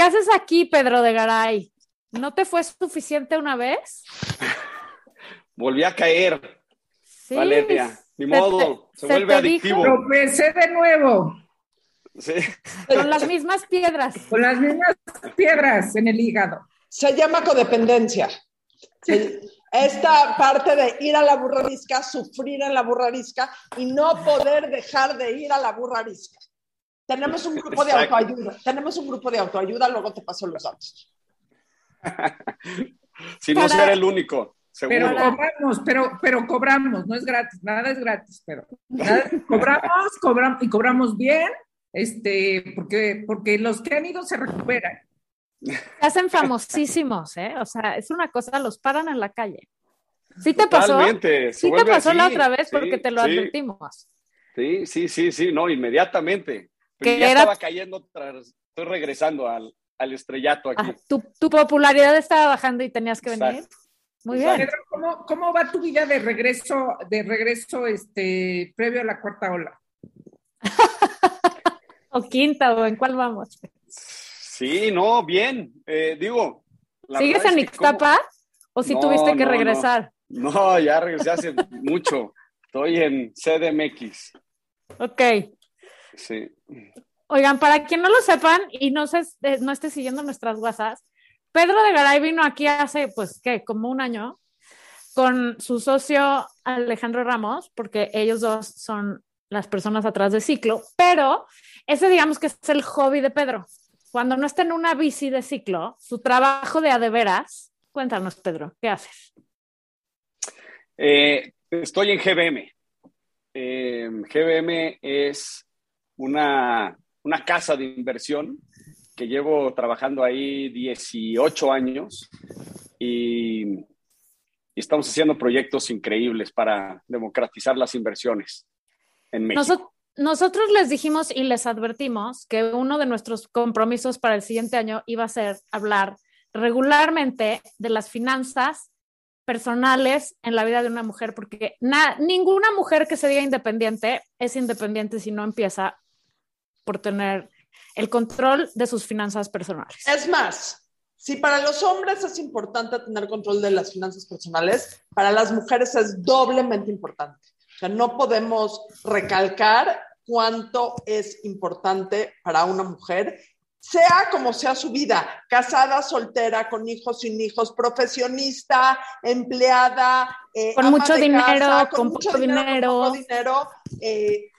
¿Qué haces aquí, Pedro de Garay? ¿No te fue suficiente una vez? Volví a caer. Sí. Valeria, ni modo, se, se vuelve adictivo. Tropecé de nuevo Sí. Con las mismas piedras. con las mismas piedras en el hígado. Se llama codependencia. Esta parte de ir a la burrarisca, sufrir en la burrarisca y no poder dejar de ir a la burrarisca. Tenemos un grupo de Exacto. autoayuda. Tenemos un grupo de autoayuda, luego te paso los datos. Si no Para- ser el único, Pero seguro. cobramos, pero, pero cobramos, no es gratis, nada es gratis, pero nada- cobramos, cobramos y cobramos bien, este, porque, porque los que han ido se recuperan. Se hacen famosísimos, ¿eh? O sea, es una cosa, los paran en la calle. ¿Sí te pasó? Totalmente. Sí te pasó la otra vez Sí, porque te lo sí, advertimos. Sí, sí, sí, sí, no, inmediatamente. Pero Que ya era- estaba cayendo, tras- estoy regresando al, al estrellato aquí. Ah, tu, tu popularidad estaba bajando y tenías que venir. Exacto. Muy Exacto. bien. Pedro, ¿cómo, ¿cómo va tu vida de regreso, de regreso, este, previo a la cuarta ola? O quinta, o en cuál vamos. Sí, no, bien. Eh, digo. la ¿Sigues en como- Ixtapa? ¿O si No, tuviste que no, no. regresar? No, ya regresé hace mucho. Estoy en CDMX. Ok. Sí. Oigan, para quien no lo sepan y no, se, eh, no esté siguiendo nuestras WhatsApp, Pedro de Garay vino aquí hace, pues, ¿qué? Como un año, con su socio Alejandro Ramos, porque ellos dos son las personas atrás de ciclo, pero ese digamos que es el hobby de Pedro. Cuando no está en una bici de ciclo, su trabajo de a de veras, cuéntanos, Pedro, ¿qué haces? Eh, estoy en GBM. Eh, GBM es una, una casa de inversión que llevo trabajando ahí 18 años y, estamos haciendo proyectos increíbles para democratizar las inversiones en México. Noso- nosotros les dijimos y les advertimos que uno de nuestros compromisos para el siguiente año iba a ser hablar regularmente de las finanzas personales en la vida de una mujer, porque na- ninguna mujer que se diga independiente es independiente si no empieza por tener el control de sus finanzas personales. Es más, si para los hombres es importante tener control de las finanzas personales, para las mujeres es doblemente importante. O sea, no podemos recalcar cuánto es importante para una mujer, sea como sea su vida, casada, soltera, con hijos, sin hijos, profesionista, empleada, eh, Con mucho dinero, casa, con mucho poco con dinero. poco dinero, eh,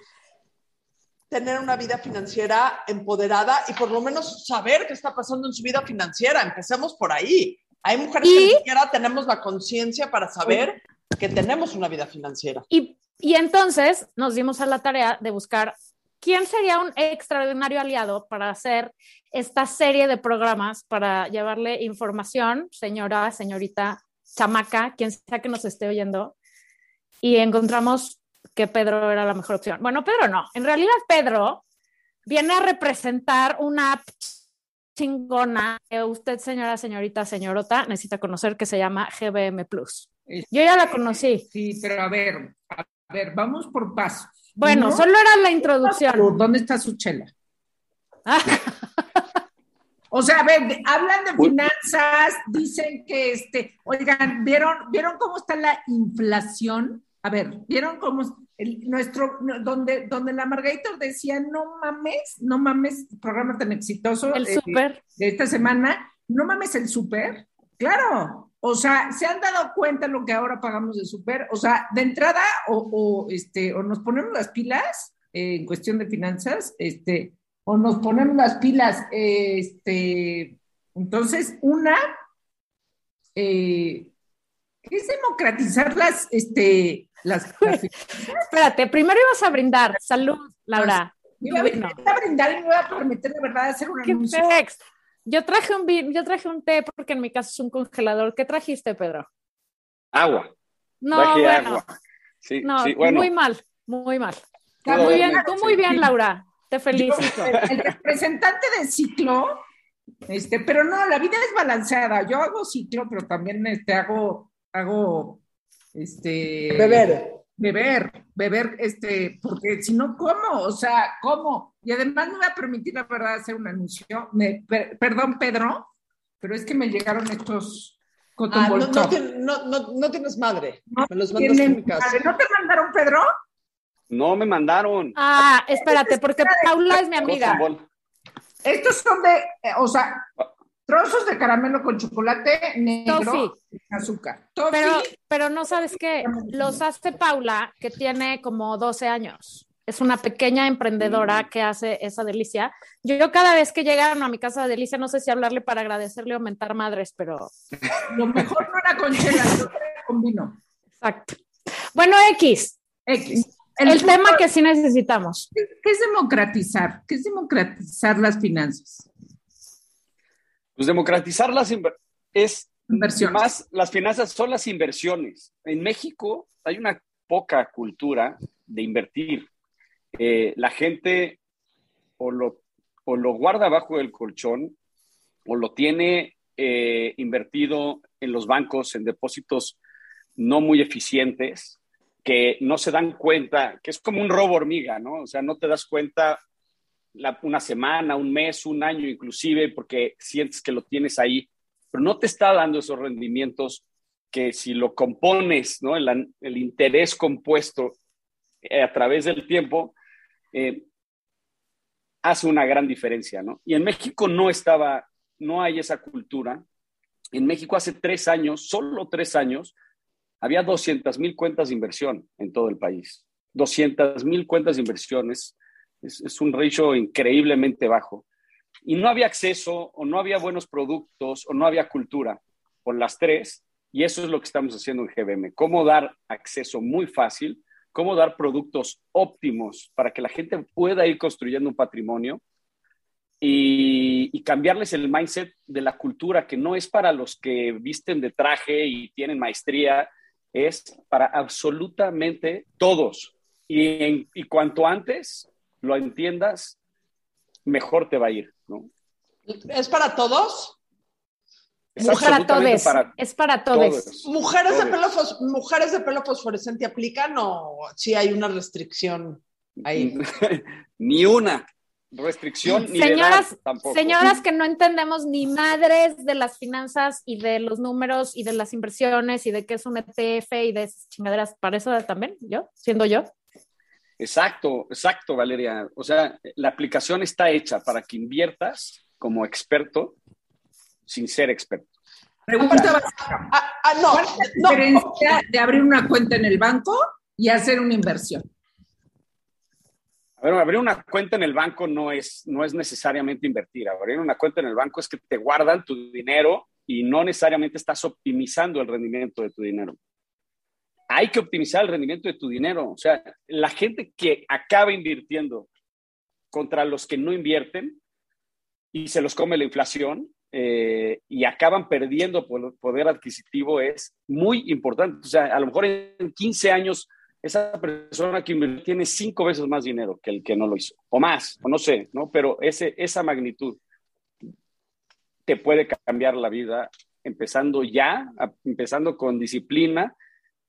tener una vida financiera empoderada y por lo menos saber qué está pasando en su vida financiera. Empecemos por ahí. Hay mujeres que Y- ni siquiera tenemos la conciencia para saber que tenemos una vida financiera. Y, y entonces nos dimos a la tarea de buscar quién sería un extraordinario aliado para hacer esta serie de programas para llevarle información, señora, señorita, chamaca, quien sea que nos esté oyendo. Y encontramos que Pedro era la mejor opción. Bueno, Pedro no. En realidad, Pedro viene a representar una app chingona que usted, señora, señorita, señorota, necesita conocer que se llama GBM Plus. Yo ya la conocí. Sí, pero a ver, a ver, vamos por pasos. Bueno, solo era la introducción. ¿Dónde está su chela? O sea, a ver, hablan de finanzas, dicen que este, oigan, ¿vieron, ¿vieron cómo está la inflación? A ver, ¿vieron cómo el- nuestro, donde, donde la Margarita decía, no mames, no mames, programa tan exitoso El eh, súper. de esta semana, no mames el súper? Claro, o sea, ¿se han dado cuenta lo que ahora pagamos de súper? O sea, de entrada, o, o, este, o nos ponemos las pilas eh, en cuestión de finanzas, este, o nos ponemos las pilas, eh, este, entonces, una, eh, ¿qué es democratizar las, este, las, las Espérate, primero ibas a brindar. Salud, Laura. Me iba a, Vino. me iba a brindar y me iba a permitir de verdad hacer un ¿Qué anuncio. Yo traje un vin- yo traje un té porque en mi casa es un congelador. ¿Qué trajiste, Pedro? Agua. No, Traje bueno, agua. Sí, no, sí, bueno. muy mal, muy mal. Está Muy bien, tú muy bien, Laura. Te felicito. el representante del ciclo, este, pero no, la vida es balanceada. Yo hago ciclo, pero también este, hago, hago, este, Beber. beber, beber, este, porque si no, ¿cómo? O sea, ¿cómo? Y además me voy a permitir, la verdad, hacer un anuncio. Me, perdón, Pedro, pero es que me llegaron estos ah, no, no, no, no, tienes madre. me los mandas a mi casa. ¿No te mandaron, Pedro? No me mandaron. Ah, espérate, porque Paula es mi amiga. Estos son de, eh, o sea, trozos de caramelo con chocolate negro azúcar. Pero, pero no sabes qué, los hace Paula, que tiene como 12 años. Es una pequeña emprendedora mm. que hace esa delicia. Yo, cada vez que llegaron a mi casa de delicia, no sé si hablarle para agradecerle o aumentar madres, pero... Lo mejor no era con chela, con vino. Exacto. Bueno, X. X. El, tema que sí necesitamos. ¿Qué es democratizar? ¿Qué es democratizar las finanzas? Pues democratizar las es más las finanzas son las inversiones. En México hay una poca cultura de invertir. Eh, la gente o lo, o lo guarda bajo el colchón o lo tiene eh, invertido en los bancos en depósitos no muy eficientes que no se dan cuenta, que es como un robo hormiga, ¿no? O sea, no te das cuenta una semana, un mes, un año inclusive, porque sientes que lo tienes ahí, pero no te está dando esos rendimientos que si lo compones, ¿no? El, el interés compuesto eh, a través del tiempo, eh, hace una gran diferencia, ¿no? Y en México no estaba, no hay esa cultura. En México hace tres años, solo tres años, había 200 mil cuentas de inversión en todo el país. 200 mil cuentas de inversiones. Es, es, un ratio increíblemente bajo. Y no había acceso, o no había buenos productos, o no había cultura con las tres. Y eso es lo que estamos haciendo en GBM. Cómo dar acceso muy fácil, cómo dar productos óptimos para que la gente pueda ir construyendo un patrimonio y, cambiarles el mindset de la cultura, que no es para los que visten de traje y tienen maestría es para absolutamente todos. Y cuanto antes lo entiendas, mejor te va a ir, ¿no? ¿Es para todos? Es para todos. es para todos. ¿Mujeres, De pelo ¿Mujeres de pelo fosforescente aplican o si hay una restricción ahí? Ni una restricción ni señoras, tampoco. Señoras que no entendemos ni madres de las finanzas y de los números y de las inversiones y de qué es un ETF y de esas chingaderas. ¿Para eso también? ¿Yo? ¿Siendo yo? Exacto, exacto, Valeria. O sea, la aplicación está hecha para que inviertas como experto sin ser experto. Pregunta básica. Ah, ah, no, ¿Cuál es la diferencia de abrir una cuenta en el banco y hacer una inversión? abrir una cuenta en el banco no es, no es necesariamente invertir. Abrir una cuenta en el banco es que te guardan tu dinero y no necesariamente estás optimizando el rendimiento de tu dinero. Hay que optimizar el rendimiento de tu dinero. O sea, la gente que acaba invirtiendo contra los que no invierten y se los come la inflación eh, y acaban perdiendo poder adquisitivo es muy importante. O sea, a lo mejor en 15 años esa persona que tiene cinco veces más dinero que el que no lo hizo, o más, o no sé, ¿no? Pero ese, esa magnitud te puede cambiar la vida empezando ya, empezando con disciplina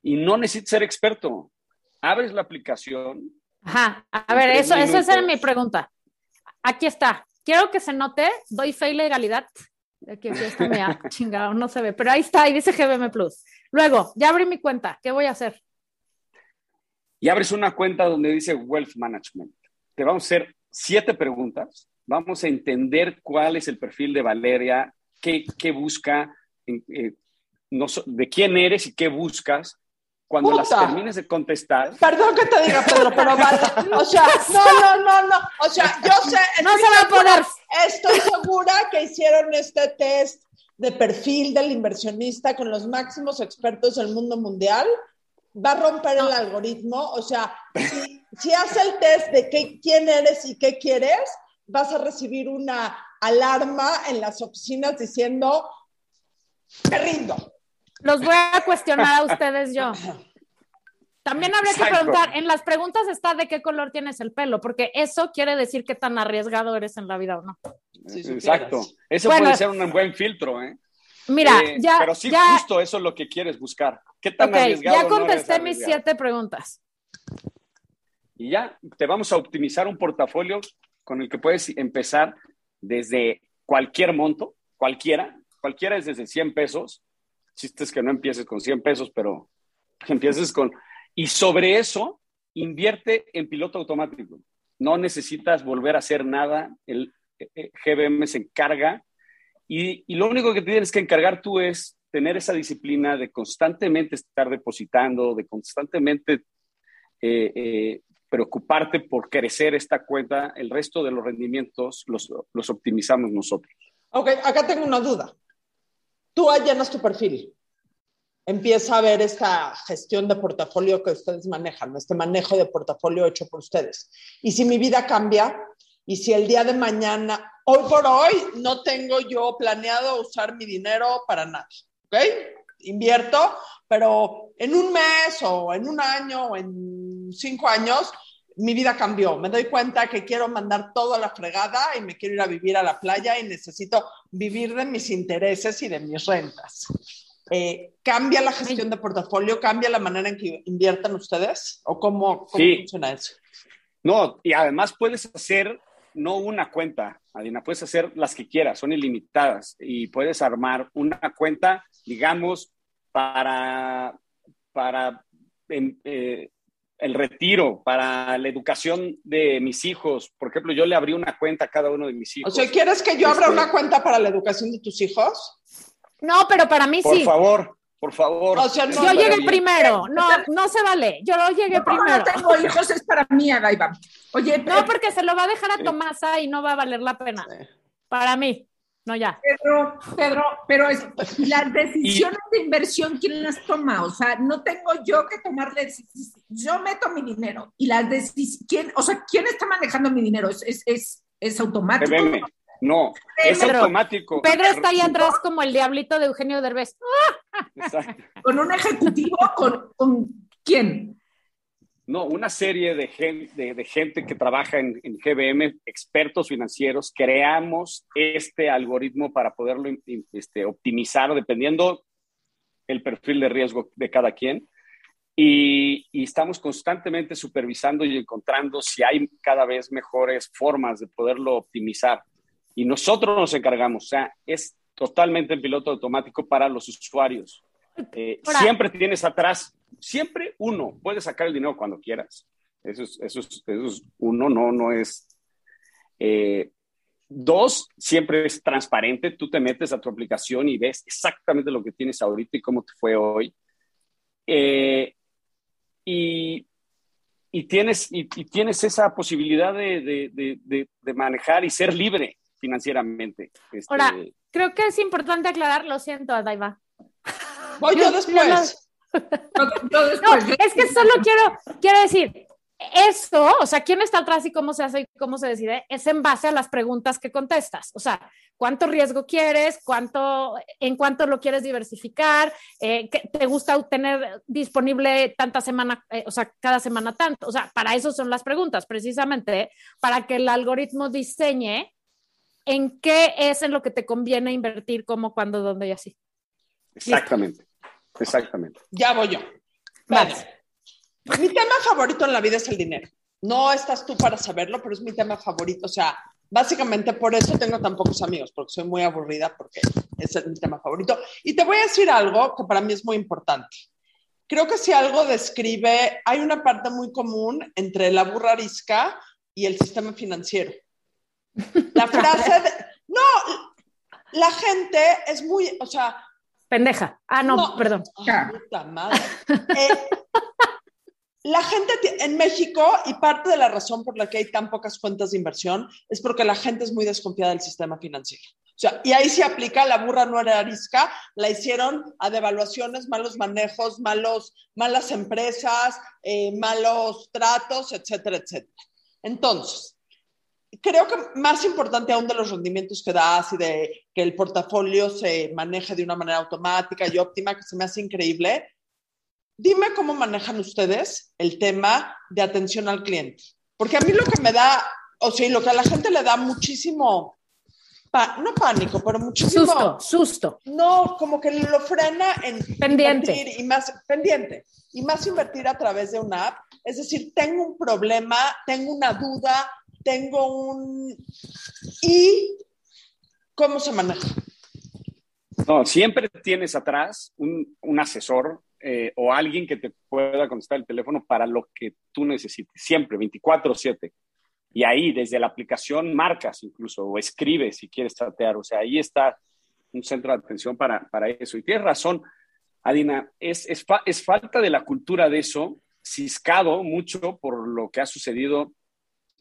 y no necesitas ser experto. Abres la aplicación. Ajá, a ver, eso, esa era mi pregunta. Aquí está. Quiero que se note, doy fe y legalidad. Aquí, aquí está, mira, chingado, no se ve, pero ahí está, ahí dice GBM Plus. Luego, ya abrí mi cuenta, ¿qué voy a hacer? y abres una cuenta donde dice Wealth Management. Te vamos a hacer siete preguntas. Vamos a entender cuál es el perfil de Valeria, qué, qué busca, eh, no, de quién eres y qué buscas. Cuando las termines de contestar. Perdón que te diga, Pedro, pero vale. O sea, no, no, no, no. O sea, yo sé. No se va a poder. Estoy segura que hicieron este test de perfil del inversionista con los máximos expertos del mundo mundial va a romper el algoritmo. O sea, si, si haces el test de qué, quién eres y qué quieres, vas a recibir una alarma en las oficinas diciendo, me rindo. Los voy a cuestionar a ustedes yo. También habría que preguntar, en las preguntas está de qué color tienes el pelo, porque eso quiere decir qué tan arriesgado eres en la vida o no. Exacto. Eso puede ser un buen filtro, ¿eh? Mira, eh, ya. Pero sí, justo eso es lo que quieres buscar. ¿Qué tan Ya contesté mis siete preguntas. Y ya, te vamos a optimizar un portafolio con el que puedes empezar desde cualquier monto, cualquiera, cualquiera es desde 100 pesos. Chiste es que no empieces con 100 pesos, pero empieces con... Y sobre eso, invierte en piloto automático. No necesitas volver a hacer nada. El eh, eh, GBM se encarga y, lo único que tienes que encargar tú es tener esa disciplina de constantemente estar depositando, de constantemente eh, preocuparte por crecer esta cuenta, el resto de los rendimientos los, los optimizamos nosotros. Ok, acá tengo una duda. Tú allanas tu perfil, empieza a ver esta gestión de portafolio que ustedes manejan, este manejo de portafolio hecho por ustedes. Y si mi vida cambia, y si el día de mañana, hoy por hoy, no tengo yo planeado usar mi dinero para nada, ¿ok? Invierto, pero en un mes o en un año o en cinco años, mi vida cambió. Me doy cuenta que quiero mandar todo a la fregada y me quiero ir a vivir a la playa y necesito vivir de mis intereses y de mis rentas. Eh, ¿Cambia la gestión de portafolio? ¿Cambia la manera en que inviertan ustedes? ¿O cómo, funciona eso? No, y además puedes hacer no una cuenta, Adina, puedes hacer las que quieras, son ilimitadas y puedes armar una cuenta, digamos, para, para em, eh, el retiro, para la educación de mis hijos. Por ejemplo, yo le abrí una cuenta a cada uno de mis hijos. O sea, ¿quieres que yo abra este, una cuenta para la educación de tus hijos? No, pero para mí sí. Por favor, por favor. yo llegué primero. No, no se vale. Yo llegué primero. No tengo hijos, es para mí, Adaiba. Oye, no, porque se lo va a dejar a Tomasa y no va a valer la pena. Para mí. No, ya. Pedro, Pedro, pero es, las decisiones de inversión, ¿quién las toma? O sea, no tengo yo que tomar decisiones. Yo meto mi dinero y las decisiones, o sea, ¿quién está manejando mi dinero? ¿Es, es, es, es automático? No, es automático. Pedro está ahí atrás como el diablito de Eugenio Derbez. ¿Con un ejecutivo? ¿Con, con quién? No, una serie de, gente, que trabaja en, GBM, expertos financieros, creamos este algoritmo para poderlo este, optimizar dependiendo el perfil de riesgo de cada quien. Y, y, estamos constantemente supervisando y encontrando si hay cada vez mejores formas de poderlo optimizar y nosotros nos encargamos, o sea, es totalmente en piloto automático para los usuarios. Eh, siempre tienes atrás, siempre uno, puedes sacar el dinero cuando quieras. Eso es, eso es, eso es uno, no, no es. Eh, dos, siempre es transparente, tú te metes a tu aplicación y ves exactamente lo que tienes ahorita y cómo te fue hoy. Eh, y, y, tienes, y, tienes esa posibilidad de, de, de, de, manejar y ser libre financieramente. Este, Ahora, creo que es importante aclarar, lo siento, Adaiva. Voy yo después. no, es que solo quiero, quiero decir, eso, o sea, quién está atrás y cómo se hace y cómo se decide, es en base a las preguntas que contestas. O sea, cuánto riesgo quieres, cuánto, en cuánto lo quieres diversificar, eh, te gusta tener disponible tanta semana, eh, o sea, cada semana tanto. O sea, para eso son las preguntas, precisamente, para que el algoritmo diseñe en qué es en lo que te conviene invertir, cómo, cuándo, dónde y así. Exactamente, exactamente. Ya voy yo. Vale. Mi tema favorito en la vida es el dinero. No estás tú para saberlo, pero es mi tema favorito. O sea, básicamente por eso tengo tan pocos amigos, porque soy muy aburrida, porque ese es mi tema favorito. Y te voy a decir algo que para mí es muy importante. Creo que si algo describe, hay una parte muy común entre la burra arisca y el sistema financiero. La frase de, no, la gente es muy, o sea... Pendeja. Ah, no, perdón. Puta madre. Eh, la gente en México, y parte de la razón por la que hay tan pocas cuentas de inversión, es porque la gente es muy desconfiada del sistema financiero. O sea, y ahí se aplica, la burra no era arisca, la hicieron a devaluaciones, malos manejos, malos, malas empresas, eh, malos tratos, etcétera, etcétera. Entonces, creo que más importante aún de los rendimientos que das y de que el portafolio se maneje de una manera automática y óptima, que se me hace increíble, dime cómo manejan ustedes el tema de atención al cliente. Porque a mí lo que me da, o sea, lo que a la gente le da muchísimo no pánico, pero muchísimo. Susto, susto. No, como que lo frena en pendiente. y más pendiente y más invertir a través de una app. Es decir, tengo un problema, tengo una duda, tengo un y cómo se maneja. No, siempre tienes atrás un, un asesor eh, o alguien que te pueda contestar el teléfono para lo que tú necesites, siempre, 24/7. Y ahí, desde la aplicación, marcas incluso o escribes si quieres chatear. O sea, ahí está un centro de atención para, para eso. Y tienes razón, Adina, es, es, es falta de la cultura de eso, ciscado mucho por lo que ha sucedido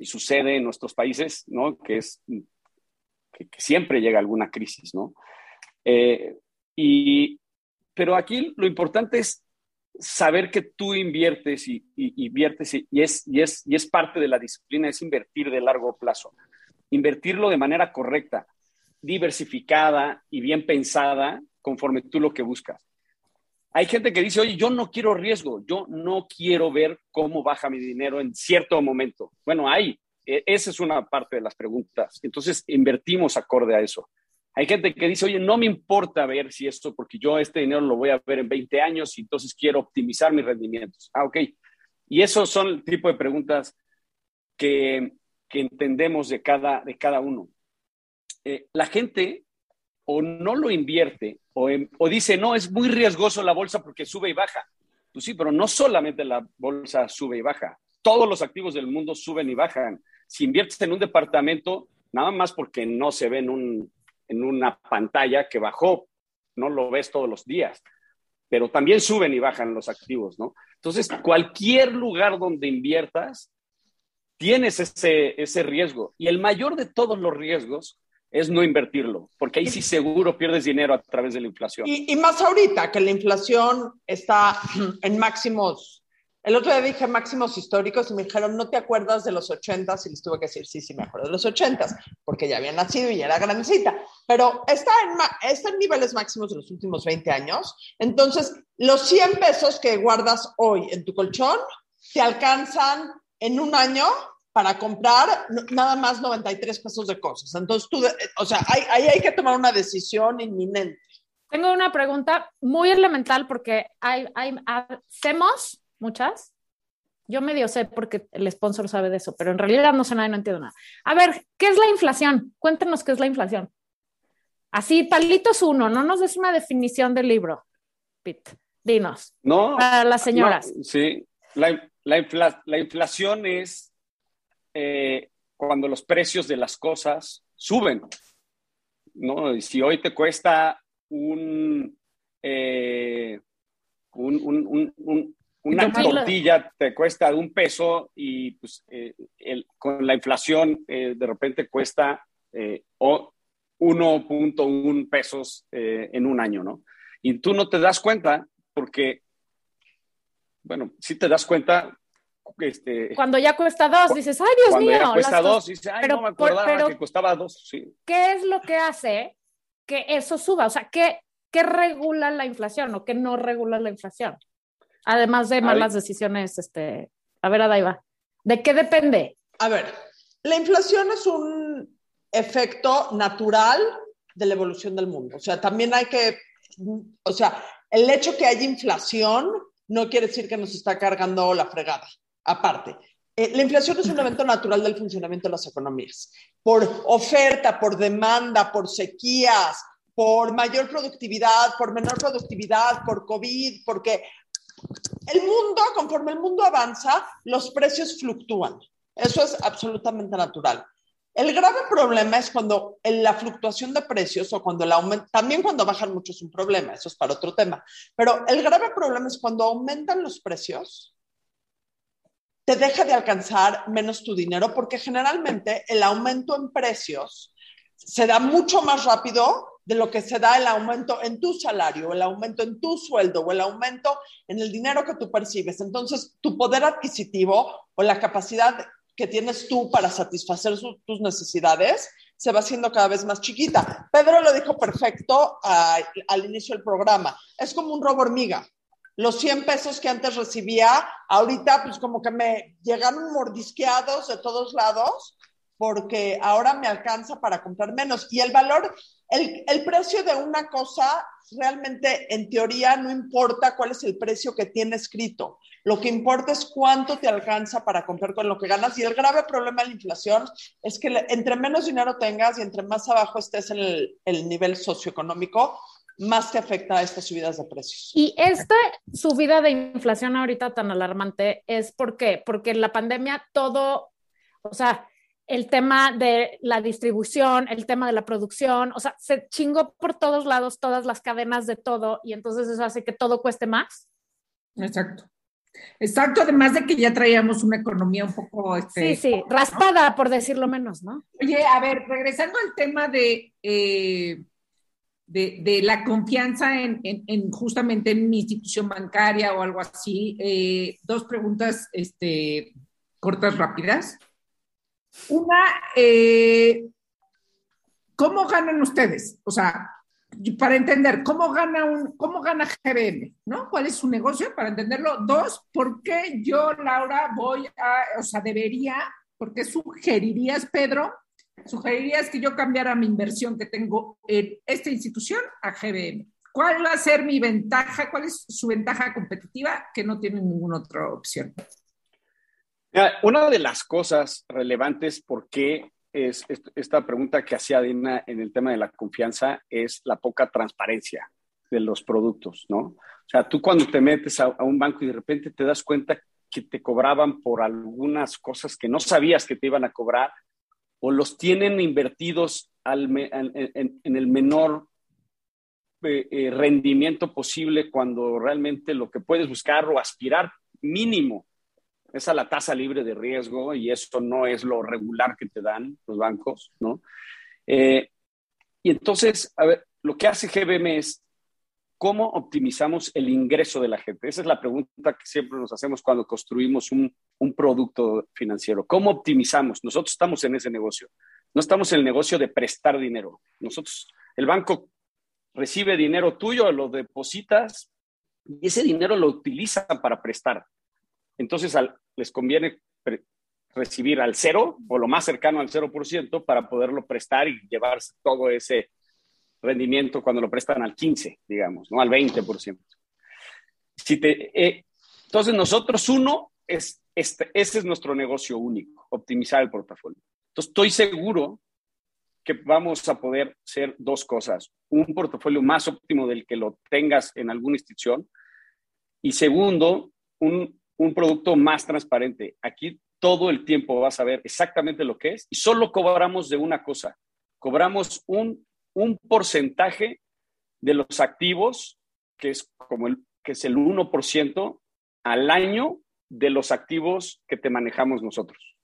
y sucede en nuestros países, ¿no? Que es que, siempre llega alguna crisis, ¿no? Eh, y, pero aquí lo importante es saber que tú inviertes y, inviertes y, es, y, es, y es parte de la disciplina, es invertir de largo plazo. Invertirlo de manera correcta, diversificada y bien pensada conforme tú lo que buscas. Hay gente que dice, oye, yo no quiero riesgo, yo no quiero ver cómo baja mi dinero en cierto momento. Bueno, hay, e, esa es una parte de las preguntas. Entonces, invertimos acorde a eso. Hay gente que dice, oye, no me importa ver si esto, porque yo este dinero lo voy a ver en 20 años y entonces quiero optimizar mis rendimientos. Ah, ok. Y esos son el tipo de preguntas que, que entendemos de cada, de cada uno. Eh, la gente o no lo invierte o, o dice, no, es muy riesgoso la bolsa porque sube y baja. Pues sí, pero no solamente la bolsa sube y baja, todos los activos del mundo suben y bajan. Si inviertes en un departamento, nada más porque no se ve en un, en una pantalla que bajó, no lo ves todos los días, pero también suben y bajan los activos, ¿no? Entonces, cualquier lugar donde inviertas, tienes ese, ese riesgo. Y el mayor de todos los riesgos es no invertirlo, porque ahí sí seguro pierdes dinero a través de la inflación. Y, más ahorita que la inflación está en máximos el otro día dije máximos históricos y me dijeron, ¿no te acuerdas de los ochentas? Y les tuve que decir, sí, sí, me de los ochentas, porque ya había nacido y era grandecita. Pero está en, está en niveles máximos de los últimos 20 años. Entonces, los 100 pesos que guardas hoy en tu colchón te alcanzan en un año para comprar nada más 93 pesos de cosas. Entonces, tú, o sea, ahí hay, hay que tomar una decisión inminente. Tengo una pregunta muy elemental porque hay, hay, hacemos muchas. Yo medio sé porque el sponsor sabe de eso, pero en realidad no sé nada y no entiendo nada. A ver, ¿qué es la inflación? Cuéntenos qué es la inflación. Así, palitos uno, no nos des una definición del libro, Pete. Dinos. No. Para las señoras. sí, la, la, inflación es eh, cuando los precios de las cosas suben. ¿no? si hoy te cuesta un, eh, un, un, una tortilla te cuesta un peso y pues, eh, con la inflación eh, de repente cuesta eh, 1.1 pesos en un año, ¿no? Y tú no te das cuenta porque, bueno, si te das cuenta. Este, cuando ya cuesta dos, dices, ay Dios cuando mío. Cuando ya cuesta dos, dices, ay, no me acordaba que costaba dos. Sí. ¿Qué es lo que hace que eso suba? O sea, ¿qué, ¿qué regula la inflación o qué no regula la inflación? Además de malas decisiones, este, a ver, Adaiva, ¿de qué depende? A ver, la inflación es un efecto natural de la evolución del mundo. O sea, también hay que, o sea, el hecho que haya inflación no quiere decir que nos está cargando la fregada. Aparte, eh, la inflación es un evento natural del funcionamiento de las economías. Por oferta, por demanda, por sequías, por mayor productividad, por menor productividad, por COVID, porque el mundo, conforme el mundo avanza, los precios fluctúan. Eso es absolutamente natural. El grave problema es cuando la fluctuación de precios o cuando el aumento, también cuando bajan mucho es un problema, eso es para otro tema, pero el grave problema es cuando aumentan los precios, te deja de alcanzar menos tu dinero porque generalmente el aumento en precios se da mucho más rápido de lo que se da el aumento en tu salario, el aumento en tu sueldo o el aumento en el dinero que tú percibes. Entonces, tu poder adquisitivo o la capacidad que tienes tú para satisfacer tus necesidades se va haciendo cada vez más chiquita. Pedro lo dijo perfecto al inicio del programa. Es como un robo hormiga. Los 100 pesos que antes recibía, ahorita pues como que me llegaron mordisqueados de todos lados porque ahora me alcanza para comprar menos. Y el valor, el, el, precio de una cosa realmente en teoría no importa cuál es el precio que tiene escrito. Lo que importa es cuánto te alcanza para comprar con lo que ganas. Y el grave problema de la inflación es que entre menos dinero tengas y entre más abajo estés en el, el nivel socioeconómico, más te afecta a estas subidas de precios. Y esta subida de inflación ahorita tan alarmante es ¿por qué? Porque en la pandemia todo, o sea, el tema de la distribución, el tema de la producción, o sea, se chingó por todos lados todas las cadenas de todo y entonces eso hace que todo cueste más. Exacto. Exacto, además de que ya traíamos una economía un poco... Este, sí, sí, raspada, por decirlo menos, ¿no? Oye, a ver, regresando al tema de, eh, de, la confianza en, en, justamente en una institución bancaria o algo así, eh, dos preguntas este, cortas, rápidas. Una, eh, ¿cómo ganan ustedes? O sea, para entender, ¿cómo gana, un, ¿cómo gana GBM? ¿no? ¿Cuál es su negocio? Para entenderlo. Dos, ¿por qué yo, Laura, voy a, o sea, debería, ¿por qué sugerirías, Pedro, sugerirías que yo cambiara mi inversión que tengo en esta institución a GBM? ¿Cuál va a ser mi ventaja? ¿Cuál es su ventaja competitiva que no tiene ninguna otra opción? Una de las cosas relevantes por qué es esta pregunta que hacía Dina en el tema de la confianza es la poca transparencia de los productos, ¿no? O sea, tú cuando te metes a, un banco y de repente te das cuenta que te cobraban por algunas cosas que no sabías que te iban a cobrar o los tienen invertidos en, el menor eh, eh, rendimiento posible cuando realmente lo que puedes buscar o aspirar mínimo es a la tasa libre de riesgo y eso no es lo regular que te dan los bancos, ¿no? Eh, y entonces, a ver, lo que hace GBM es cómo optimizamos el ingreso de la gente. Esa es la pregunta que siempre nos hacemos cuando construimos un, un producto financiero. ¿Cómo optimizamos? Nosotros estamos en ese negocio. No estamos en el negocio de prestar dinero. Nosotros, el banco recibe dinero tuyo, lo depositas y ese dinero lo utiliza para prestar. Entonces les conviene recibir al cero o lo más cercano al 0% para poderlo prestar y llevarse todo ese rendimiento cuando lo prestan al 15, digamos, ¿no? Al 20%. Si te, eh, entonces nosotros, uno, es, este, ese es nuestro negocio único, optimizar el portafolio. Entonces estoy seguro que vamos a poder hacer dos cosas. Un portafolio más óptimo del que lo tengas en alguna institución. Y segundo, un un producto más transparente. Aquí todo el tiempo vas a ver exactamente lo que es y solo cobramos de una cosa. Cobramos un, un porcentaje de los activos, que es como el, que es el 1% al año de los activos que te manejamos nosotros.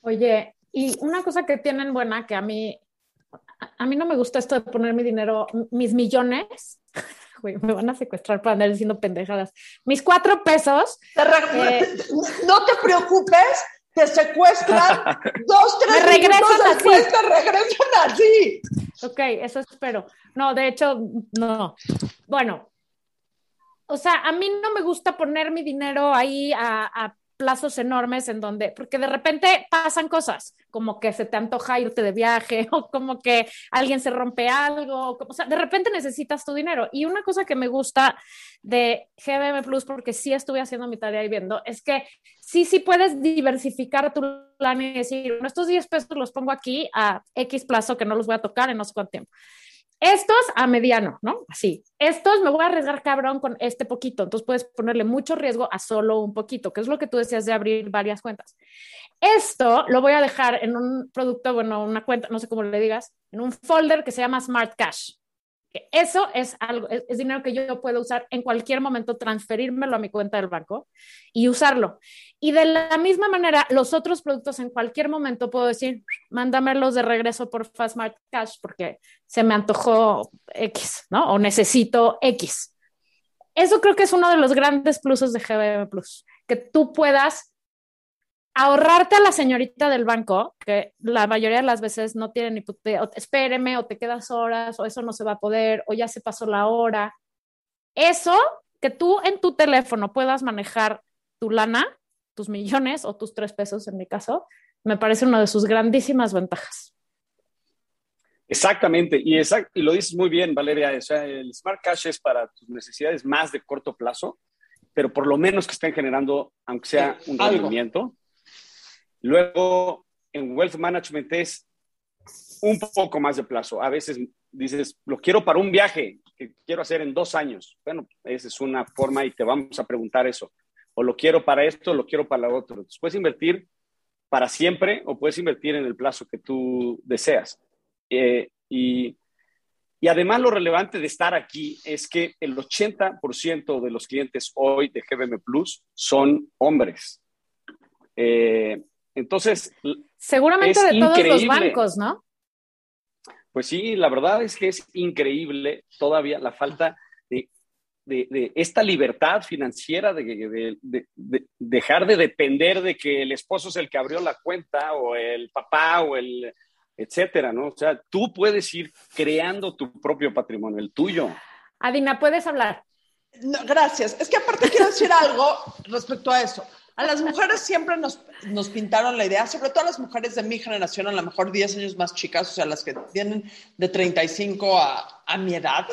Oye, y una cosa que tienen buena que a mí a mí no me gusta esto de poner mi dinero, mis millones me van a secuestrar para andar diciendo pendejadas. Mis cuatro pesos. Eh, no te preocupes, te secuestran dos, tres me regresan así. te regresan así. Ok, eso espero. No, de hecho, no. Bueno, o sea, a mí no me gusta poner mi dinero ahí a, a plazos enormes en donde, porque de repente pasan cosas, como que se te antoja irte de viaje o como que alguien se rompe algo, o, sea, de repente necesitas tu dinero. Y una cosa que me gusta de GBM Plus, porque sí estuve haciendo mi tarea y viendo, es que sí, sí puedes diversificar tu plan y decir, estos 10 pesos los pongo aquí a X plazo que no los voy a tocar en no sé cuánto tiempo. Estos a mediano, ¿no? Así. Estos me voy a arriesgar cabrón con este poquito. Entonces puedes ponerle mucho riesgo a solo un poquito, que es lo que tú decías de abrir varias cuentas. Esto lo voy a dejar en un producto, bueno, una cuenta, no sé cómo le digas, en un folder que se llama Smart Cash. Eso es algo, es, dinero que yo puedo usar en cualquier momento, transferírmelo a mi cuenta del banco y usarlo. Y de la misma manera, los otros productos en cualquier momento puedo decir, mándamelos de regreso por Fastmart Cash porque se me antojó X, ¿no? O necesito X. Eso creo que es uno de los grandes pluses de GBM Plus, que tú puedas ahorrarte a la señorita del banco, que la mayoría de las veces no tiene ni espéreme o te quedas horas o eso no se va a poder o ya se pasó la hora. Eso, que tú en tu teléfono puedas manejar tu lana, tus millones o tus tres pesos en mi caso, me parece una de sus grandísimas ventajas. Exactamente, y, y lo dices muy bien, Valeria. O sea, el Smart Cash es para tus necesidades más de corto plazo, pero por lo menos que estén generando, aunque sea un rendimiento. Luego, en Wealth Management es un poco más de plazo. A veces dices, lo quiero para un viaje que quiero hacer en dos años. Bueno, esa es una forma y te vamos a preguntar eso. O lo quiero para esto, lo quiero para lo otro. Entonces, puedes invertir para siempre o puedes invertir en el plazo que tú deseas. Eh, y, y, además lo relevante de estar aquí es que el 80% de los clientes hoy de GBM Plus son hombres. Eh, entonces... Seguramente de todos los bancos, ¿no? Pues sí, la verdad es que es increíble todavía la falta de, de, esta libertad financiera, de, de, dejar de depender de que el esposo es el que abrió la cuenta o el papá o el etcétera, ¿no? O sea, tú puedes ir creando tu propio patrimonio, el tuyo. Adina, puedes hablar. gracias. Es que aparte quiero decir algo respecto a eso. A las mujeres siempre nos, nos, pintaron la idea, sobre todo a las mujeres de mi generación, a lo mejor 10 años más chicas, o sea, las que tienen de 35 a, a mi edad,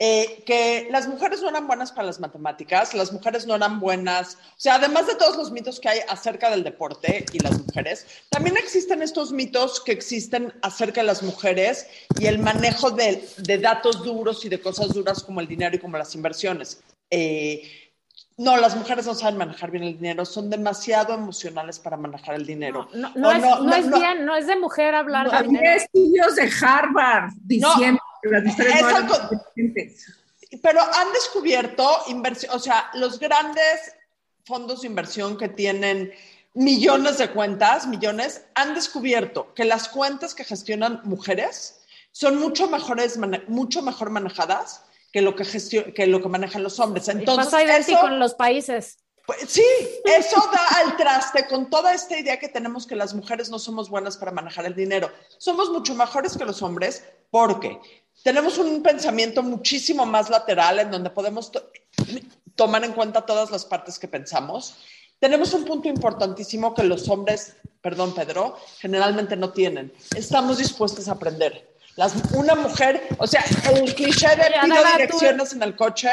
eh, que las mujeres no eran buenas para las matemáticas, las mujeres no eran buenas, o sea, además de todos los mitos que hay acerca del deporte y las mujeres, también existen estos mitos que existen acerca de las mujeres y el manejo de, de datos duros y de cosas duras como el dinero y como las inversiones. Eh, no, las mujeres no saben manejar bien el dinero, son demasiado emocionales para manejar el dinero. No, no, es, no es, bien, no es de mujer hablar de dinero. estudios de Harvard diciendo que las mujeres Pero han descubierto inversión, o sea, los grandes fondos de inversión que tienen millones de cuentas, millones, han descubierto que las cuentas que gestionan mujeres son mucho mejores, mucho mejor manejadas que lo que, que, lo que manejan los hombres. Entonces, pasa idéntico en los países. Pues, sí, eso da al traste con toda esta idea que tenemos que las mujeres no somos buenas para manejar el dinero. Somos mucho mejores que los hombres porque tenemos un pensamiento muchísimo más lateral en donde podemos tomar en cuenta todas las partes que pensamos. Tenemos un punto importantísimo que los hombres, perdón Pedro, generalmente no tienen. Estamos dispuestos a aprender una mujer, o sea, el cliché de pido direcciones en el coche.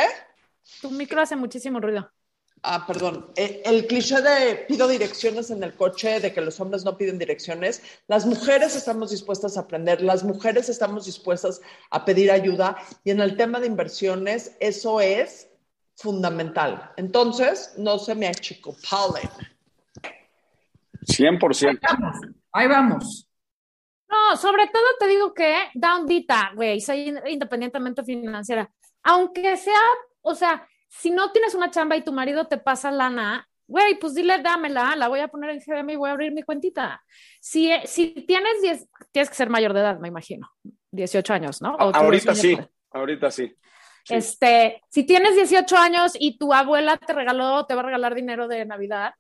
Tu micro hace muchísimo ruido. Ah, perdón. El, el, cliché de pido direcciones en el coche, de que los hombres no piden direcciones, las mujeres estamos dispuestas a aprender, las mujeres estamos dispuestas a pedir ayuda y en el tema de inversiones eso es fundamental. Entonces, no se me achicopalen. 100%. Ahí vamos. Ahí vamos. No, sobre todo te digo que da ondita, güey, soy independientemente financiera. Aunque sea, o sea, si no tienes una chamba y tu marido te pasa lana, güey, pues dile, dámela, la voy a poner en GM y voy a abrir mi cuentita. Si, si tienes 10, tienes que ser mayor de edad, me imagino, 18 años, ¿no? ahorita sí, ahorita sí. Este, si tienes 18 años y tu abuela te regaló, te va a regalar dinero de Navidad,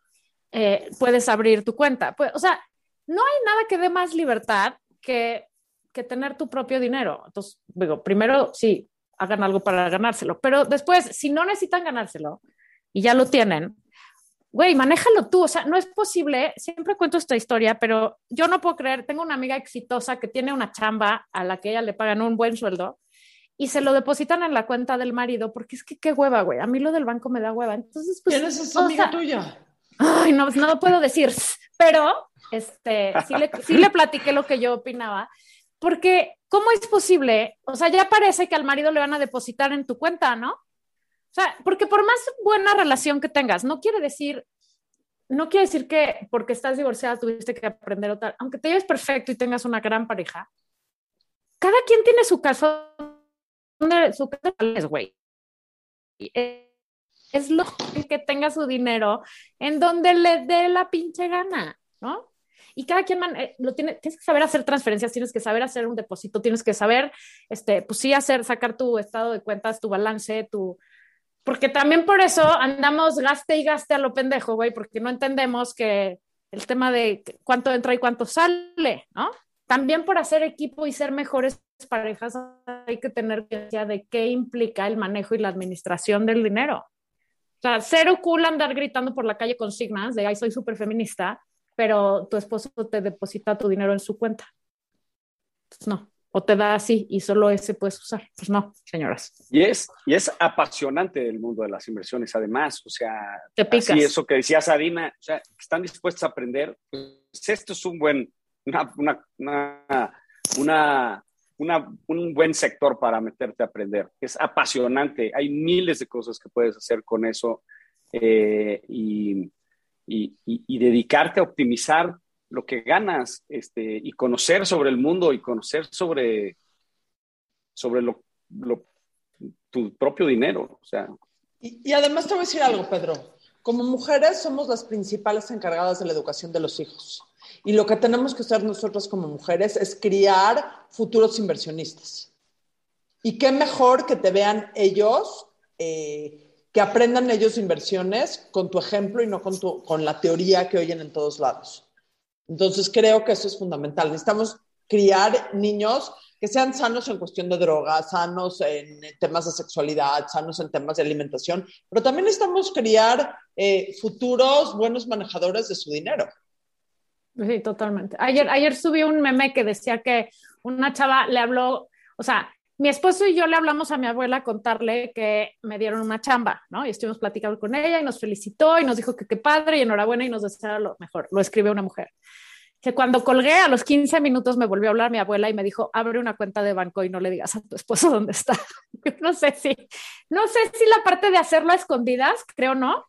eh, puedes abrir tu cuenta. Pues, o sea, no hay nada que dé más libertad que, que tener tu propio dinero. Entonces, digo, primero sí, hagan algo para ganárselo, pero después, si no necesitan ganárselo y ya lo tienen, güey, manéjalo tú. O sea, no es posible, siempre cuento esta historia, pero yo no puedo creer, tengo una amiga exitosa que tiene una chamba a la que ella le pagan un buen sueldo y se lo depositan en la cuenta del marido, porque es que qué hueva, güey. A mí lo del banco me da hueva. Entonces, pues. ¿Quién es esa amiga tuya? Ay, no, no lo puedo decir, pero este, sí le, sí le platiqué lo que yo opinaba, porque ¿cómo es posible? O sea, ya parece que al marido le van a depositar en tu cuenta, ¿no? O sea, porque por más buena relación que tengas, no quiere decir, no quiere decir que porque estás divorciada tuviste que aprender o tal, aunque te lleves perfecto y tengas una gran pareja, cada quien tiene su caso, su caso güey. Es lo que tenga su dinero en donde le dé la pinche gana, ¿no? Y cada quien eh, lo tiene, tienes que saber hacer transferencias, tienes que saber hacer un depósito, tienes que saber, este, pues sí, hacer, sacar tu estado de cuentas, tu balance, tu, porque también por eso andamos gaste y gaste a lo pendejo, güey, porque no entendemos que el tema de cuánto entra y cuánto sale, ¿no? También por hacer equipo y ser mejores parejas hay que tener conciencia de qué implica el manejo y la administración del dinero. sea, cero cool andar gritando por la calle consignas de, ay, soy súper feminista, pero tu esposo te deposita tu dinero en su cuenta. Entonces, no o te da así y solo ese puedes usar. Pues no, señoras. Y es, y es apasionante el mundo de las inversiones, además, o sea, te picas. Así eso que decía Sadina, o sea, están dispuestos a aprender, pues esto es un buen, una, una, una, una, un buen sector para meterte a aprender. Es apasionante, hay miles de cosas que puedes hacer con eso eh, y, y, dedicarte a optimizar lo que ganas este, y conocer sobre el mundo y conocer sobre, sobre lo, tu propio dinero. O sea. Y, y, además te voy a decir algo, Pedro. Como mujeres somos las principales encargadas de la educación de los hijos. Y lo que tenemos que hacer nosotros como mujeres es criar futuros inversionistas. Y qué mejor que te vean ellos, eh, que aprendan ellos inversiones con tu ejemplo y no con, tu, con la teoría que oyen en todos lados. Entonces creo que eso es fundamental. Necesitamos criar niños que sean sanos en cuestión de drogas, sanos en temas de sexualidad, sanos en temas de alimentación, pero también necesitamos criar eh, futuros buenos manejadores de su dinero. Sí, totalmente. Ayer, ayer subí un meme que decía que una chava le habló, o sea, mi esposo y yo le hablamos a mi abuela a contarle que me dieron una chamba, ¿no? Y estuvimos platicando con ella y nos felicitó y nos dijo que qué padre y enhorabuena y nos deseaba lo mejor. Lo escribió una mujer. Que cuando colgué a los 15 minutos me volvió a hablar mi abuela y me dijo, abre una cuenta de banco y no le digas a tu esposo dónde está. no sé si, no sé si la parte de hacerlo a escondidas, creo no,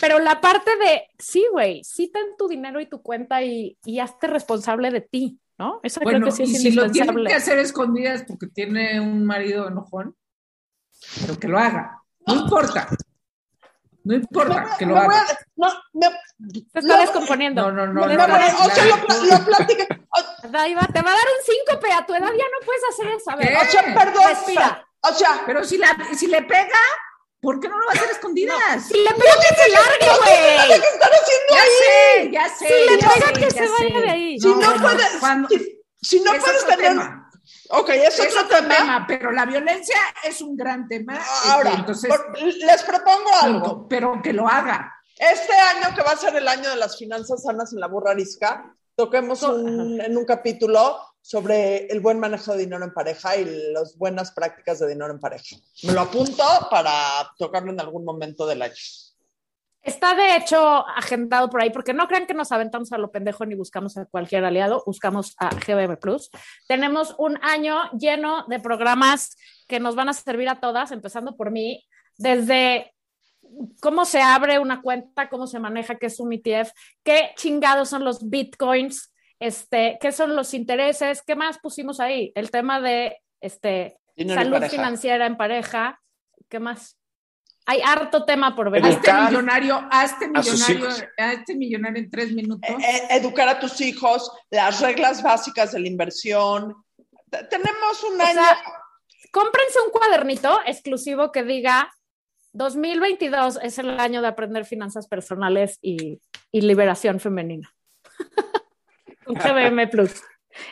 pero la parte de, sí, güey, sí ten tu dinero y tu cuenta y, y hazte responsable de ti. ¿No? Eso creo que sí es y si lo tiene que hacer escondidas porque tiene un marido enojón, pero que lo haga. No importa. No importa que lo haga. no, me, Se está descomponiendo. No, no, no. no, no, o sea, lo, lo. Daiva, te va a dar un síncope a tu edad, ya no puedes hacer eso. A ver, o sea, perdón. Respira. O sea, pero si, la, si le pega, ¿Por qué no lo va a hacer escondidas? si le pega que se largue, güey. ¿Qué están haciendo ya ahí? Sé, ya sé. Si le pega que se vaya de ahí. Si no, no puedes, cuando, si, si, no puedes tener. Tema. Ok, es, es otro, tema. tema. Pero la violencia es un gran tema. Ahora, este, entonces, por, les propongo algo. Pero que lo haga. Este año, que va a ser el año de las finanzas sanas en la burra arisca, toquemos un, en un capítulo sobre el buen manejo de dinero en pareja y las buenas prácticas de dinero en pareja. Me lo apunto para tocarlo en algún momento del año. Está de hecho agendado por ahí, porque no crean que nos aventamos a lo pendejo ni buscamos a cualquier aliado, buscamos a GBM Plus. Tenemos un año lleno de programas que nos van a servir a todas, empezando por mí, desde cómo se abre una cuenta, cómo se maneja, qué es un ETF, qué chingados son los bitcoins, este, qué son los intereses, qué más pusimos ahí, el tema de este, salud financiera en pareja, qué más. Hay harto tema por ver. Este millonario, a este millonario, este millonario en tres minutos. Eh, eh, educar a tus hijos, las reglas básicas de la inversión. Tenemos un o año. Sea, cómprense un cuadernito exclusivo que diga 2022 es el año de aprender finanzas personales y, y liberación femenina. Un GBM Plus.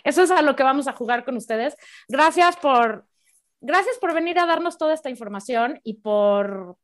Eso es a lo que vamos a jugar con ustedes. Gracias por, gracias por venir a darnos toda esta información y por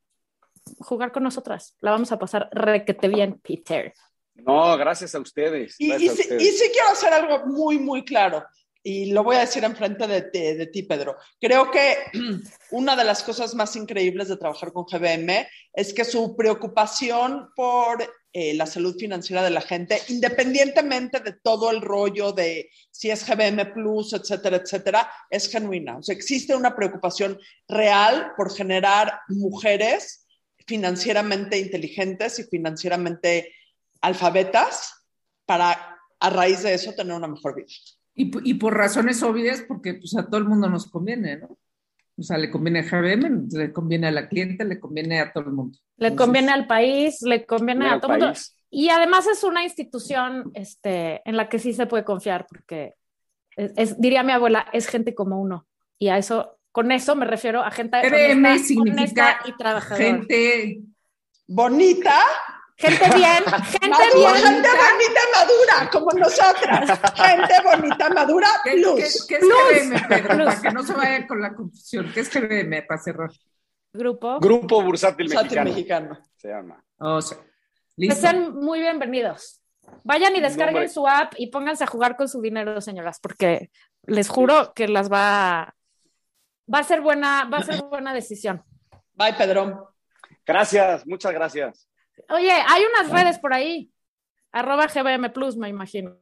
jugar con nosotras. La vamos a pasar requete bien, Peter. No, gracias a ustedes. Y, gracias y, a ustedes. y, sí quiero hacer algo muy, muy claro. Y lo voy a decir enfrente de, de, ti, Pedro. Creo que una de las cosas más increíbles de trabajar con GBM es que su preocupación por eh, la salud financiera de la gente, independientemente de todo el rollo de si es GBM Plus, etcétera, etcétera, es genuina. O sea, existe una preocupación real por generar mujeres financieramente inteligentes y financieramente alfabetas para, a raíz de eso, tener una mejor vida. Y, y por razones obvias, porque pues, a todo el mundo nos conviene, ¿no? O sea, le conviene a GBM, le conviene a la cliente, le conviene a todo el mundo. Le Entonces, conviene al país, le conviene a todo el mundo. Y además es una institución este, en la que sí se puede confiar, porque es, es, diría mi abuela, es gente como uno. Y a eso, con eso me refiero a gente GBM honesta, significa honesta y trabajadora. gente bonita, Gente bien, gente madura, bien. Gente bonita, madura, como nosotras. Gente bonita, madura, plus. ¿Qué, qué, qué es Plus. GBM, Pedro? Plus. Para que no se vaya con la confusión. ¿Qué es GBM para cerrar? Grupo. Grupo Bursátil, Bursátil Mexicano, mexicano. se llama. O sea, Pues listo. sean muy bienvenidos. Vayan y descarguen su app y pónganse a jugar con su dinero, señoras, porque les juro que las va, va a ser buena, va a ser buena decisión. Bye, Pedro. Gracias, muchas gracias. Oye, hay unas redes por ahí. Arroba GBM Plus, me imagino.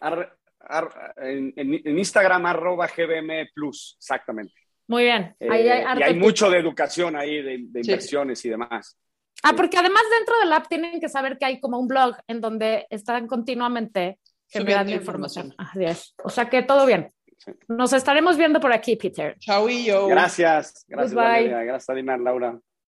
Ar- ar- en, Instagram, arroba GBM Plus, exactamente. Muy bien. Eh, Ahí hay y hay mucho de educación ahí, de, de Sí. inversiones y demás. Ah, porque además dentro del app tienen que saber que hay como un blog en donde están continuamente generando Subiendo información. es. O sea que todo bien. Nos estaremos viendo por aquí, Peter. Chao y yo. Gracias, gracias, Pues bye. Valeria. Gracias, Adina, Laura.